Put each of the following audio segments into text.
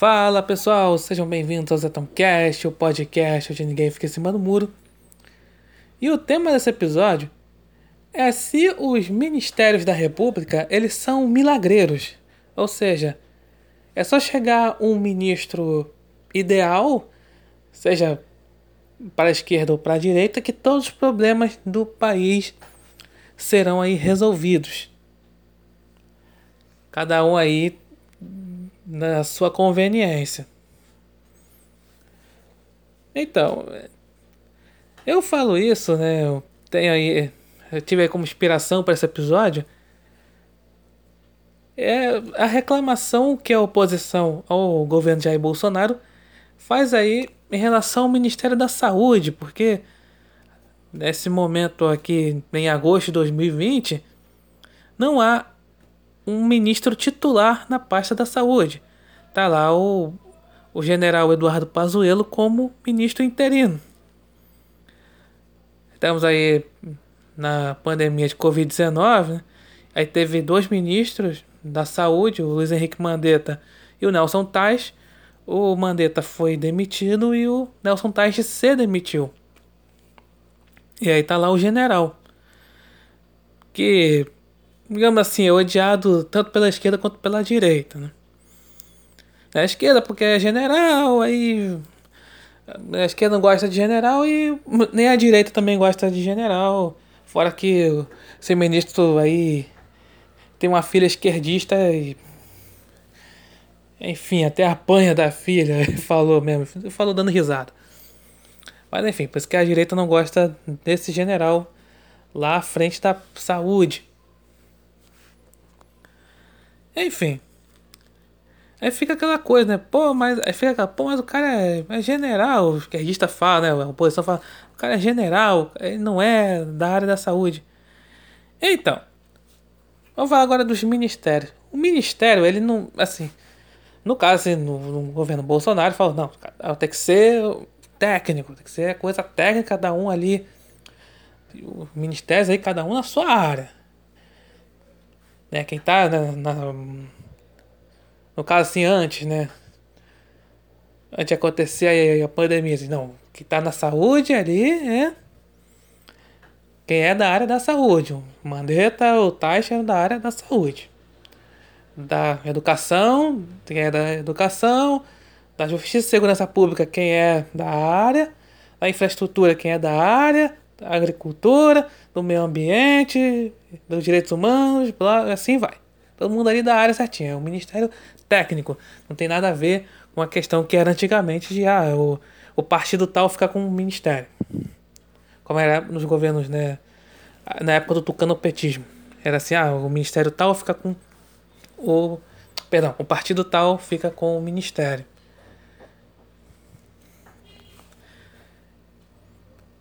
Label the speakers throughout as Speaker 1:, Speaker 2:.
Speaker 1: Fala pessoal, sejam bem-vindos ao Zetomcast, o podcast onde ninguém fica em cima do muro. E o tema desse episódio é se os ministérios da República eles são milagreiros, ou seja, é só chegar um ministro ideal, seja para a esquerda ou para a direita, que todos os problemas do país serão aí resolvidos. Cada um aí na sua conveniência. Então, eu falo isso, né? Eu tenho aí, eu tive aí como inspiração para esse episódio é a reclamação que a oposição ao governo Jair Bolsonaro faz aí em relação ao Ministério da Saúde, porque nesse momento aqui em agosto de 2020 não há um ministro titular na pasta da saúde. Tá lá o, o general Eduardo Pazuello como ministro interino. Estamos aí na pandemia de Covid-19, né? aí teve dois ministros da saúde, o Luiz Henrique Mandetta e o Nelson Tais. O Mandetta foi demitido e o Nelson Tais se demitiu. E aí tá lá o general. Que digamos assim, é odiado tanto pela esquerda quanto pela direita, né? A esquerda porque é general, aí a esquerda não gosta de general e nem a direita também gosta de general. Fora que esse ministro aí tem uma filha esquerdista e enfim, até apanha da filha, falou mesmo, falou dando risada. Mas enfim, por isso que a direita não gosta desse general lá à frente da saúde. Enfim. Aí fica aquela coisa, né? Pô, mas. Aí fica aquela, pô, mas o cara é, é general. O esquerdista fala, né? A oposição fala, o cara é general, ele não é da área da saúde. Então. Vamos falar agora dos ministérios. O ministério, ele não. Assim. No caso, assim, no, no governo Bolsonaro, fala, não, tem que ser técnico, tem que ser coisa técnica, cada um ali. Os ministérios aí, cada um na sua área. Né? Quem tá na, na, no caso assim antes, né? Antes de acontecer a, a pandemia, assim, não, quem tá na saúde ali é quem é da área da saúde. O Mandetta, o Taixa é da área da saúde. Da educação, quem é da educação, da justiça e segurança pública, quem é da área, da infraestrutura, quem é da área, da agricultura, do meio ambiente, dos direitos humanos, blá, assim vai. Todo mundo ali da área certinha. É um ministério técnico. Não tem nada a ver com a questão que era antigamente de ah, o, o partido tal ficar com o ministério. Como era nos governos, né? Na época do tucanopetismo. Era assim, ah, o ministério tal fica com o. Perdão, o partido tal fica com o ministério.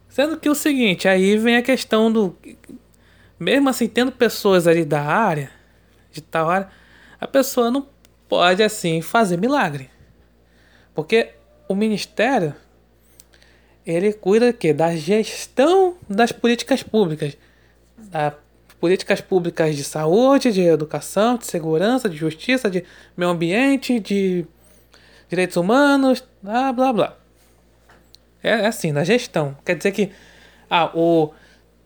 Speaker 1: Sendo que o seguinte, aí vem a questão do. Mesmo assim, tendo pessoas ali da área, de tal área, a pessoa não pode assim fazer milagre. Porque o ministério ele cuida que da gestão das políticas públicas, das políticas públicas de saúde, de educação, de segurança, de justiça, de meio ambiente, de direitos humanos, blá blá blá. É, é assim, na gestão. Quer dizer que ah, o,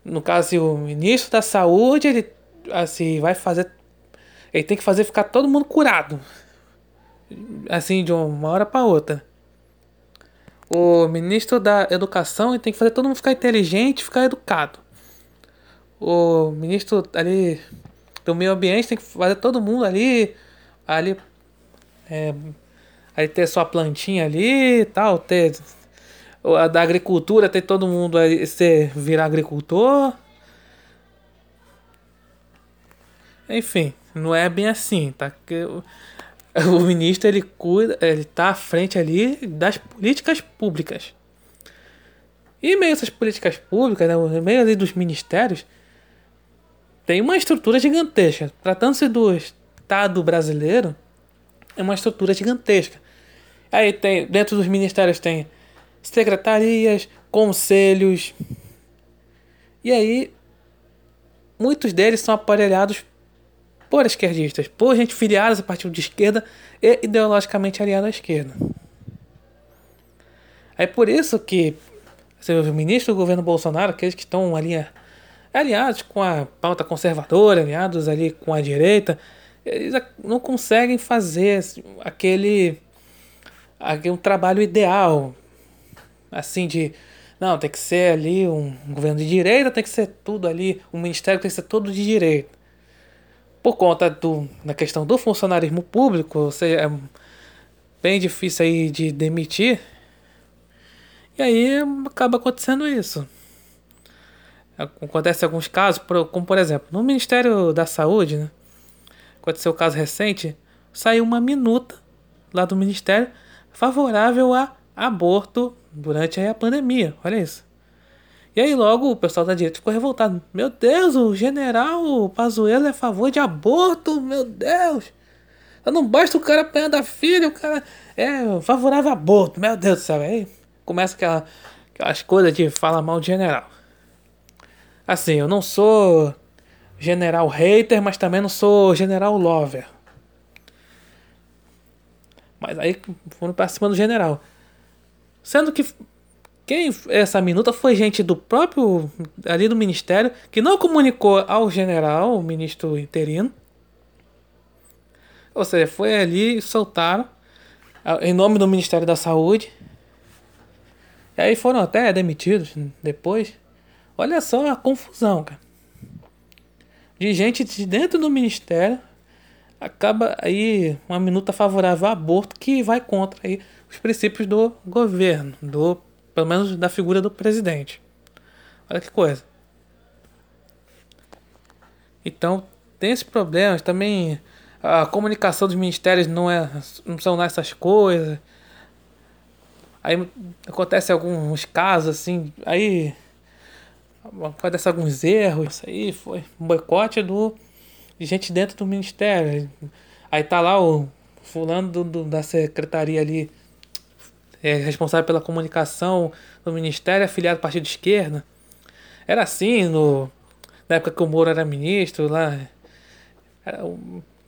Speaker 1: no caso, o ministro da saúde, ele assim, vai fazer. Ele tem que fazer ficar todo mundo curado. Assim, de uma hora para outra. O ministro da educação ele tem que fazer todo mundo ficar inteligente, ficar educado. O ministro ali do meio ambiente tem que fazer todo mundo ali ali é, aí ter sua plantinha ali e tal, ter a da agricultura tem todo mundo aí ser virar agricultor. Enfim, não é bem assim, tá? Que o, o ministro ele cuida, ele tá à frente ali das políticas públicas. E meio essas políticas públicas, né, meio ali dos ministérios, tem uma estrutura gigantesca. Tratando-se do Estado brasileiro, é uma estrutura gigantesca. Aí tem, dentro dos ministérios tem secretarias, conselhos. E aí, muitos deles são aparelhados por esquerdistas, por gente filiada a partido de esquerda e ideologicamente aliada à esquerda. É por isso que o ministro do governo Bolsonaro, aqueles que estão ali aliados com a pauta conservadora, aliados ali com a direita, eles não conseguem fazer aquele, aquele um trabalho ideal, assim de não, tem que ser ali um governo de direita, tem que ser tudo ali, o ministério tem que ser todo de direita. Por conta do, da questão do funcionarismo público, seja, é bem difícil aí de demitir. E aí acaba acontecendo isso. Acontece alguns casos, como por exemplo, no Ministério da Saúde, né? aconteceu o um caso recente, saiu uma minuta lá do Ministério favorável a aborto durante a pandemia. Olha isso. E aí logo o pessoal da direita ficou revoltado. Meu Deus, o general Pazuello é a favor de aborto, meu Deus. Não basta o cara apanhar da filha, o cara é favorável a aborto, meu Deus do céu. Aí começa aquela, aquelas coisas de falar mal de general. Assim, eu não sou general hater, mas também não sou general lover. Mas aí foram pra cima do general. Sendo que quem essa minuta foi gente do próprio ali do ministério que não comunicou ao general, o ministro interino. Ou seja, foi ali e soltaram em nome do Ministério da Saúde. E aí foram até demitidos depois. Olha só a confusão, cara. De gente de dentro do ministério acaba aí uma minuta favorável ao aborto que vai contra aí os princípios do governo, do pelo menos da figura do presidente. Olha que coisa. Então, tem esses problemas também. A comunicação dos ministérios não, é, não são nessas coisas. Aí acontece alguns casos assim, aí acontece alguns erros, isso aí foi um boicote do de gente dentro do ministério. Aí tá lá o fulano do, do da secretaria ali é, responsável pela comunicação do Ministério, afiliado ao Partido Esquerda. Era assim no, na época que o Moro era ministro lá. Era,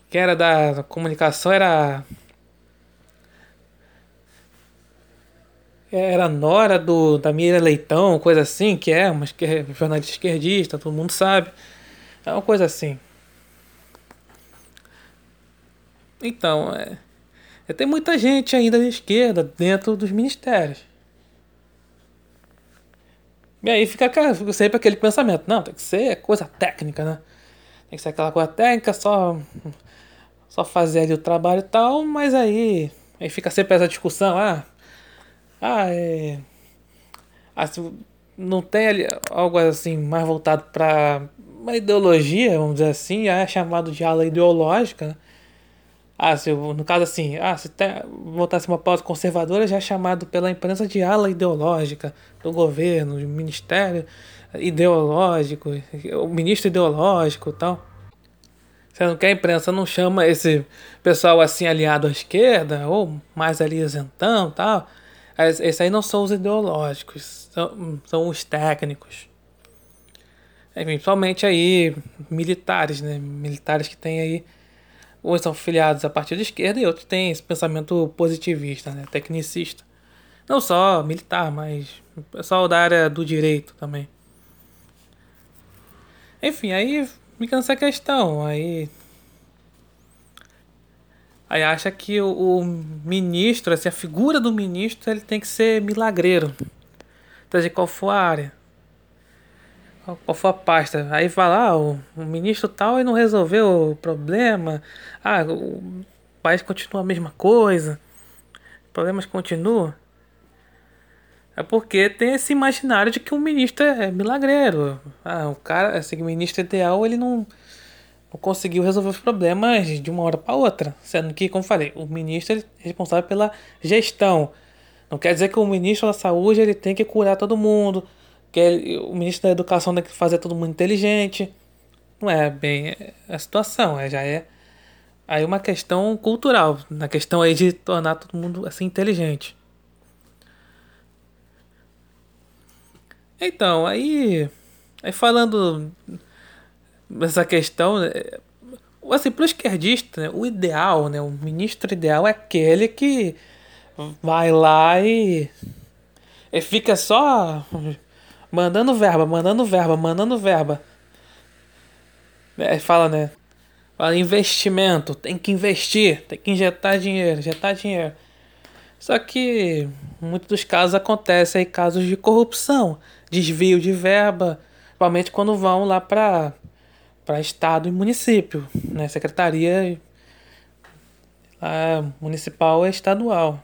Speaker 1: quem era da comunicação era. Era Nora do, da Mira Leitão, coisa assim, que é, mas que é jornalista esquerdista, todo mundo sabe. É uma coisa assim. Então, é, é, tem muita gente ainda de esquerda dentro dos ministérios. E aí fica sempre aquele pensamento, não, tem que ser coisa técnica, né? Tem que ser aquela coisa técnica, só, só fazer ali o trabalho e tal, mas aí, aí fica sempre essa discussão, ah, ah, é. Se não tem ali algo assim mais voltado para uma ideologia, vamos dizer assim, é chamado de ala ideológica, né? Ah, se, no caso assim, ah, se tá, votasse uma pauta conservadora, já é chamado pela imprensa de ala ideológica do governo, do ministério ideológico, o ministro ideológico e tal. Sendo que a imprensa não chama esse pessoal assim aliado à esquerda, ou mais ali isentão tal. Esses aí não são os ideológicos, são, são os técnicos. Principalmente aí militares, né? Militares que têm aí uns são filiados à partido esquerda e outros têm esse pensamento positivista, né, tecnicista. Não só militar, mas pessoal da área do direito também. Enfim, aí fica nessa questão. Aí. Aí acha que o, o, ministro, assim, a figura do ministro, ele tem que ser milagreiro. Seja qual for a área qual foi a pasta? Aí lá, ah, o, o ministro tal e não resolveu o problema. Ah, o país continua a mesma coisa. Problemas continuam. É porque tem esse imaginário de que o ministro é milagreiro. Ah, o cara, esse ministro ideal, ele não, não conseguiu resolver os problemas de uma hora para outra. Sendo que, como falei, o ministro é responsável pela gestão. Não quer dizer que o ministro da saúde ele tem que curar todo mundo que o ministro da Educação tem que fazer todo mundo inteligente. Não é bem a situação, é, já é aí uma questão cultural, na questão aí de tornar todo mundo assim inteligente. Então, aí, aí falando dessa questão, assim, pro esquerdista, né, o ideal, né, o ministro ideal é aquele que vai lá e, e fica só mandando verba, mandando verba, mandando verba. É, fala, né? Fala investimento, tem que investir, tem que injetar dinheiro, injetar dinheiro. Só que muitos dos casos acontecem aí casos de corrupção, desvio de verba, principalmente quando vão lá para para estado e município, né? Secretaria municipal e estadual.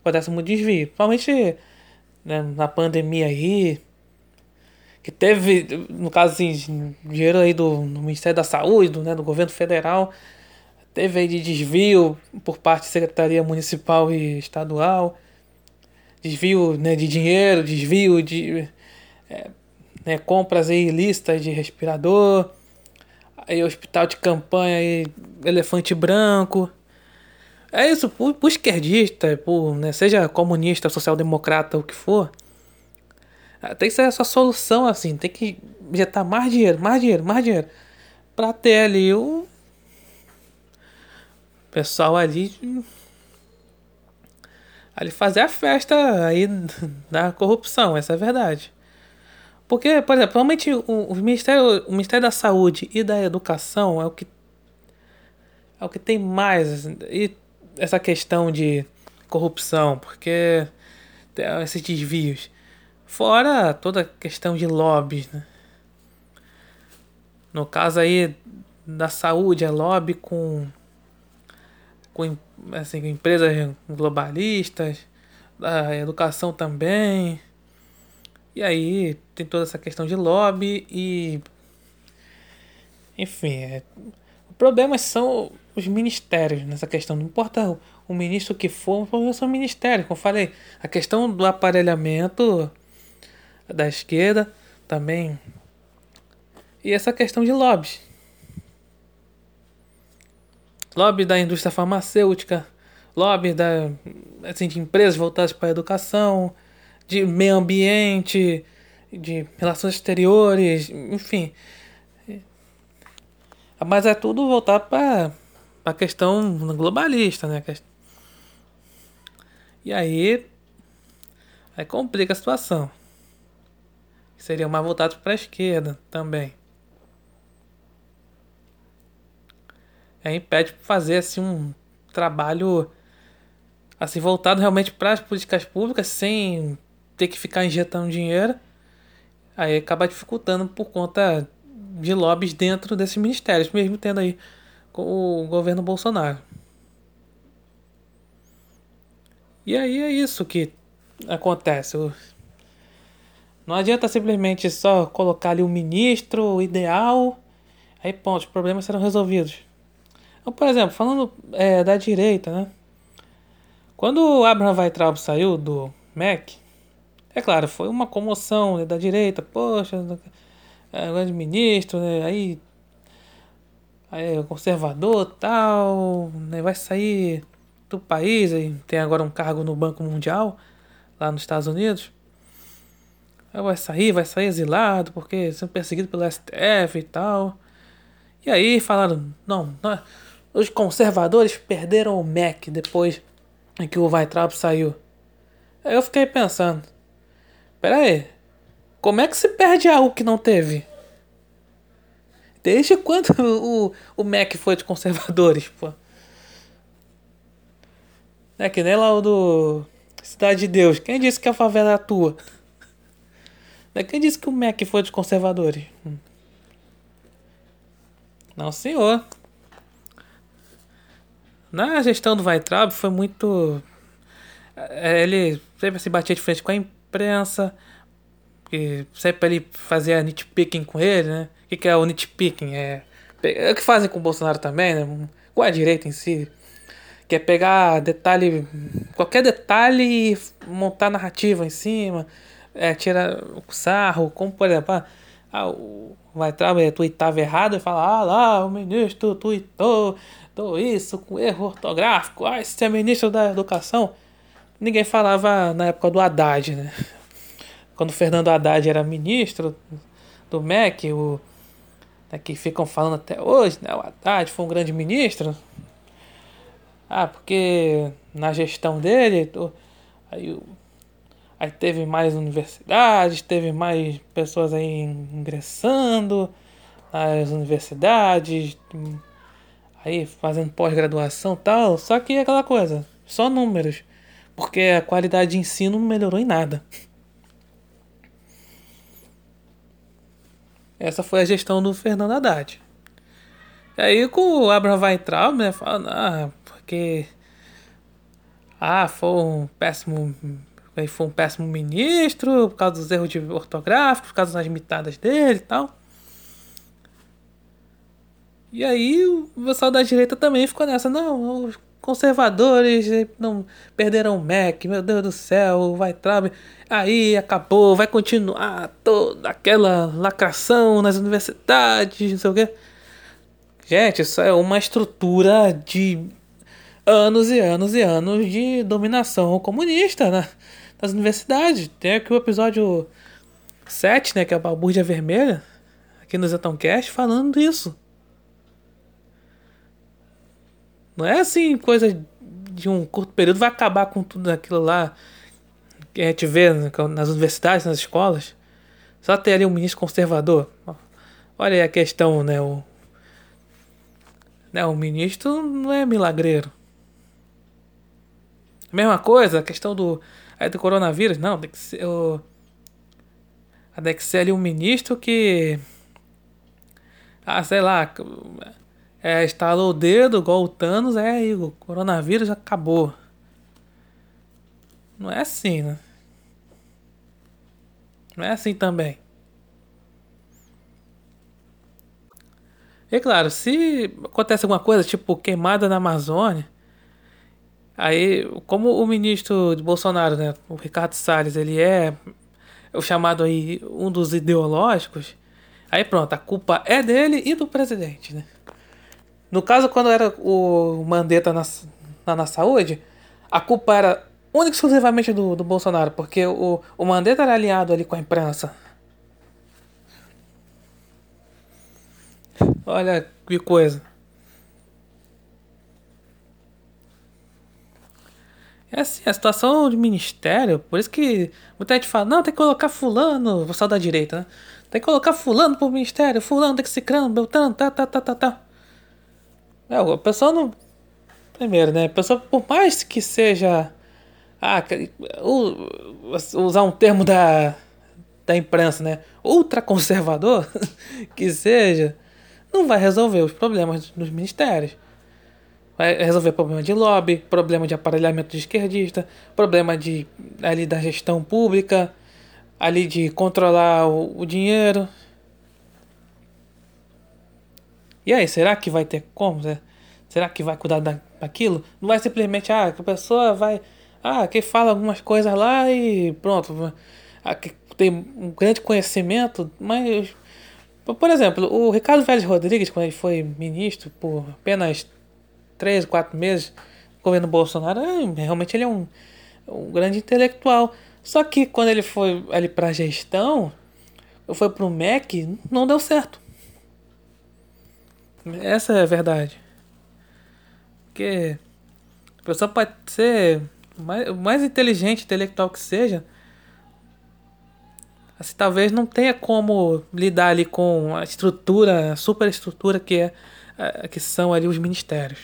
Speaker 1: Acontece muito desvio, principalmente né, na pandemia aí, que teve, no caso assim, dinheiro aí do, do Ministério da Saúde, do, né, do governo federal, teve aí de desvio por parte da Secretaria Municipal e Estadual, desvio né, de dinheiro, desvio de é, né, compras aí listas de respirador, aí hospital de campanha aí, elefante branco. É isso, pro, pro esquerdista, por, né, seja comunista, social-democrata, o que for, tem que ser essa solução assim, tem que injetar mais dinheiro, mais dinheiro, mais dinheiro. Pra ter ali o pessoal ali ali fazer a festa aí da corrupção, essa é a verdade. Porque, por exemplo, realmente o, o, Ministério, o Ministério da Saúde e da Educação é o que é o que tem mais e essa questão de corrupção, porque esses desvios. Fora toda a questão de lobby, né? No caso aí da saúde, é lobby com, com assim, empresas globalistas, da educação também. E aí tem toda essa questão de lobby e. Enfim, é, o problema são os ministérios nessa questão. Não importa o, o ministro que for, o problema são os ministérios. Como eu falei, a questão do aparelhamento da esquerda também. E essa questão de lobbies. Lobby da indústria farmacêutica, lobby da, assim, de empresas voltadas para a educação, de meio ambiente, de relações exteriores, enfim. Mas é tudo voltado para a questão globalista, né? E aí, aí complica a situação. Seriam mais voltados para a esquerda também. Aí impede fazer assim um trabalho assim voltado realmente para as políticas públicas sem ter que ficar injetando dinheiro, aí acaba dificultando por conta de lobbies dentro desses ministérios, mesmo tendo aí o governo Bolsonaro. E aí é isso que acontece. Não adianta simplesmente só colocar ali o ministro o ideal, aí ponto, os problemas serão resolvidos. Então, por exemplo, falando é, da direita, né? Quando o Abraham Weitraub saiu do MEC, é claro, foi uma comoção né, da direita, poxa, é, grande ministro, né, aí, aí conservador tal, né, vai sair do país, aí tem agora um cargo no Banco Mundial, lá nos Estados Unidos. Aí vai sair, vai sair exilado, porque sendo perseguido pelo STF e tal. E aí falaram, não, não os conservadores perderam o MEC depois que o Weitraub saiu. Aí eu fiquei pensando, Pera aí. Como é que se perde algo que não teve? Desde quando o, o Mac foi de conservadores, pô? É que nem lá o do Cidade de Deus. Quem disse que a favela é tua? Quem disse que o Mac foi de conservadores? Hum. Não, senhor. Na gestão do Weitraub foi muito. É, ele sempre se batia de frente com a imprensa, que sempre ele fazia nitpicking com ele, né? O que, que é o nitpicking? É, é o que fazem com o Bolsonaro também, né? Com a direita em si. Que é pegar detalhe, qualquer detalhe e montar narrativa em cima, é, tirar o sarro, como por exemplo, ah, ah o trabalhar, tuitava errado e fala, ah lá, o ministro tuitou, tuitou isso com erro ortográfico, ah, esse é ministro da educação ninguém falava na época do Haddad, né? Quando o Fernando Haddad era ministro do MEC, o, né, que ficam falando até hoje, né? O Haddad foi um grande ministro. Ah, porque na gestão dele, aí, aí teve mais universidades, teve mais pessoas aí ingressando nas universidades, aí fazendo pós-graduação tal. Só que é aquela coisa, só números. Porque a qualidade de ensino não melhorou em nada. Essa foi a gestão do Fernando Haddad. E aí com o Abraham Weintraub, né, falando, ah, porque ah, foi um péssimo foi um péssimo ministro por causa dos erros de ortográficos, por causa das mitadas dele e tal. E aí o pessoal da direita também ficou nessa, não, os conservadores não perderam o MEC, meu Deus do céu, vai trabe, aí acabou, vai continuar toda aquela lacração nas universidades, não sei o quê. Gente, isso é uma estrutura de anos e anos e anos de dominação comunista né? Nas universidades. Tem aqui o episódio 7, né, que é a Balbúrdia Vermelha, aqui no Zetoncast, falando disso. Não é assim, coisa de um curto período, vai acabar com tudo aquilo lá que a gente vê nas universidades, nas escolas. Só ter ali um ministro conservador. Olha aí a questão, né? O, né, o ministro não é milagreiro. Mesma coisa, a questão do, aí do coronavírus. Não, tem que ser, o, tem que ser ali um ministro que. Ah, sei lá é, estalou o dedo, igual o Thanos, é aí, o coronavírus acabou. Não é assim, né? Não é assim também. E claro, se acontece alguma coisa, tipo queimada na Amazônia, aí, como o ministro de Bolsonaro, né, o Ricardo Salles, ele é o chamado aí um dos ideológicos, aí pronto, a culpa é dele e do presidente, né? No caso, quando era o Mandetta na, na, na saúde, a culpa era única e exclusivamente do, do Bolsonaro, porque o, o Mandetta era alinhado ali com a imprensa. Olha que coisa. É assim, a situação de ministério, por isso que muita gente fala, não, tem que colocar fulano, vou da direita, né? Tem que colocar fulano pro ministério, fulano tem que se crando, beltrano, tá, tá, tá, tá, tá. É, a pessoa não. Primeiro, né? A pessoa, por mais que seja. Ah, usar um termo da, da imprensa, né? Ultraconservador, que seja, não vai resolver os problemas dos ministérios. Vai resolver problema de lobby, problema de aparelhamento de esquerdista, problema de ali da gestão pública, ali de controlar o, o dinheiro. E aí, será que vai ter como? Será que vai cuidar daquilo? Não vai simplesmente, ah, que a pessoa vai. Ah, que fala algumas coisas lá e pronto. Ah, que tem um grande conhecimento, mas. Por exemplo, o Ricardo Vélez Rodrigues, quando ele foi ministro por apenas 3, 4 meses no governo Bolsonaro, é, realmente ele é um, um grande intelectual. Só que quando ele foi ali para a gestão, foi para o MEC, não deu certo. Essa é a verdade. Porque a pessoa pode ser mais, mais inteligente, intelectual que seja, assim, talvez não tenha como lidar ali com a estrutura, a superestrutura que é que são ali os ministérios.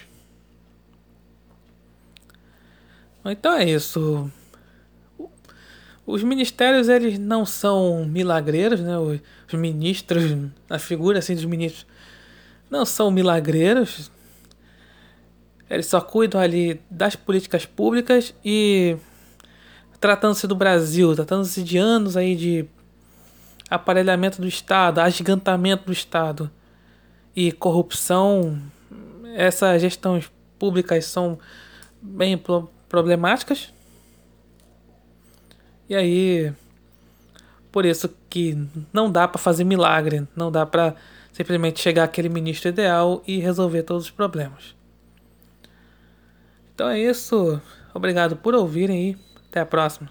Speaker 1: Então é isso. Os ministérios eles não são milagreiros, né? Os, ministros, a figura assim dos ministros não são milagreiros. Eles só cuidam ali das políticas públicas e tratando-se do Brasil, tratando-se de anos aí de aparelhamento do Estado, agigantamento do Estado e corrupção, essas gestões públicas são bem problemáticas. E aí, por isso que não dá para fazer milagre, não dá para simplesmente chegar aquele ministro ideal e resolver todos os problemas. Então é isso. Obrigado por ouvirem e até a próxima.